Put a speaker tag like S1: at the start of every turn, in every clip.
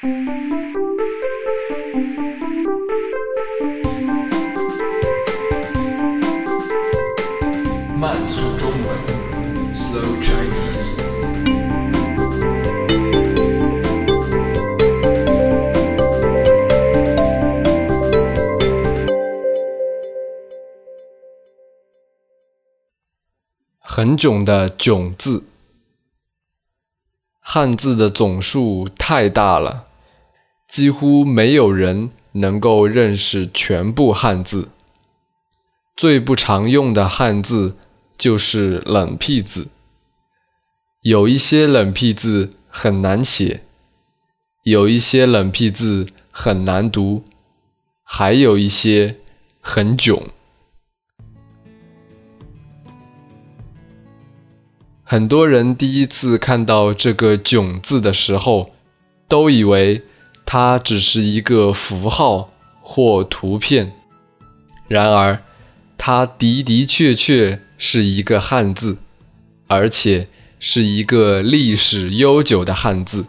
S1: 慢速中文，Slow Chinese。
S2: 很囧的“囧”字，汉字的总数太大了，几乎没有人能够认识全部汉字。最不常用的汉字就是冷僻字，有一些冷僻字很难写，有一些冷僻字很难读，还有一些很囧。很多人第一次看到这个“囧”字的时候，都以为它只是一个符号或图片，然而。它的的确确是一个汉字，而且是一个历史悠久的汉字。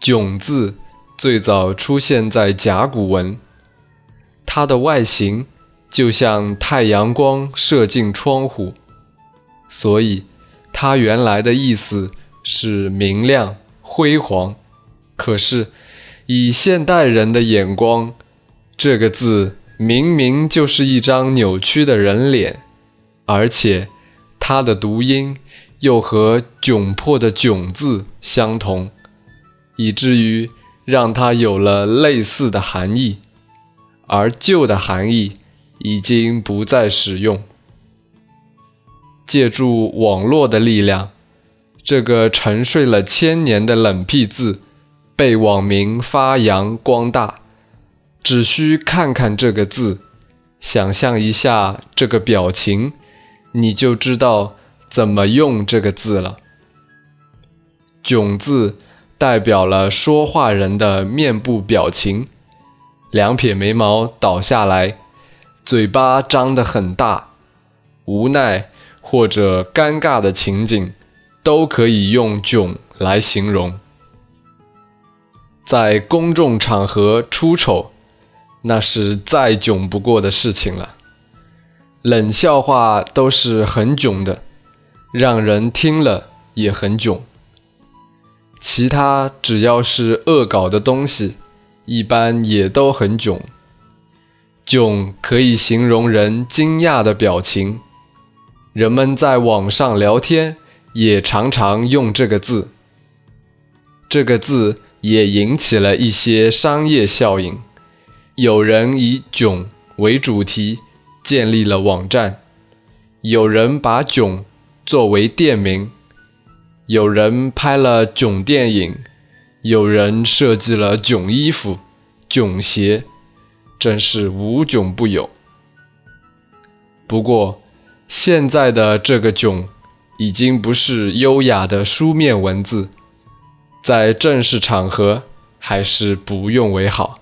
S2: 囧字最早出现在甲骨文，它的外形就像太阳光射进窗户，所以它原来的意思是明亮辉煌。可是以现代人的眼光，这个字。明明就是一张扭曲的人脸，而且它的读音又和窘迫的“窘”字相同，以至于让它有了类似的含义，而旧的含义已经不再使用。借助网络的力量，这个沉睡了千年的冷僻字被网民发扬光大。只需看看这个字，想象一下这个表情，你就知道怎么用这个字了。囧字代表了说话人的面部表情，两撇眉毛倒下来，嘴巴张得很大，无奈或者尴尬的情景，都可以用囧来形容。在公众场合出丑。那是再囧不过的事情了。冷笑话都是很囧的，让人听了也很囧。其他只要是恶搞的东西，一般也都很囧。囧可以形容人惊讶的表情，人们在网上聊天也常常用这个字。这个字也引起了一些商业效应。有人以“囧”为主题建立了网站，有人把“囧”作为店名，有人拍了“囧”电影，有人设计了“囧”衣服、“囧”鞋，真是无囧不有。不过，现在的这个“囧”已经不是优雅的书面文字，在正式场合还是不用为好。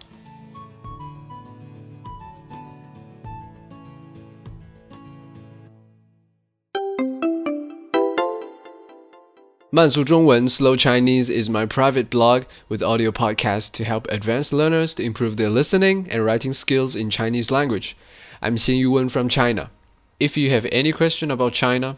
S3: Mansu Zhongwen Slow Chinese is my private blog with audio podcasts to help advanced learners to improve their listening and writing skills in Chinese language. I'm Xin Yuwen from China. If you have any question about China,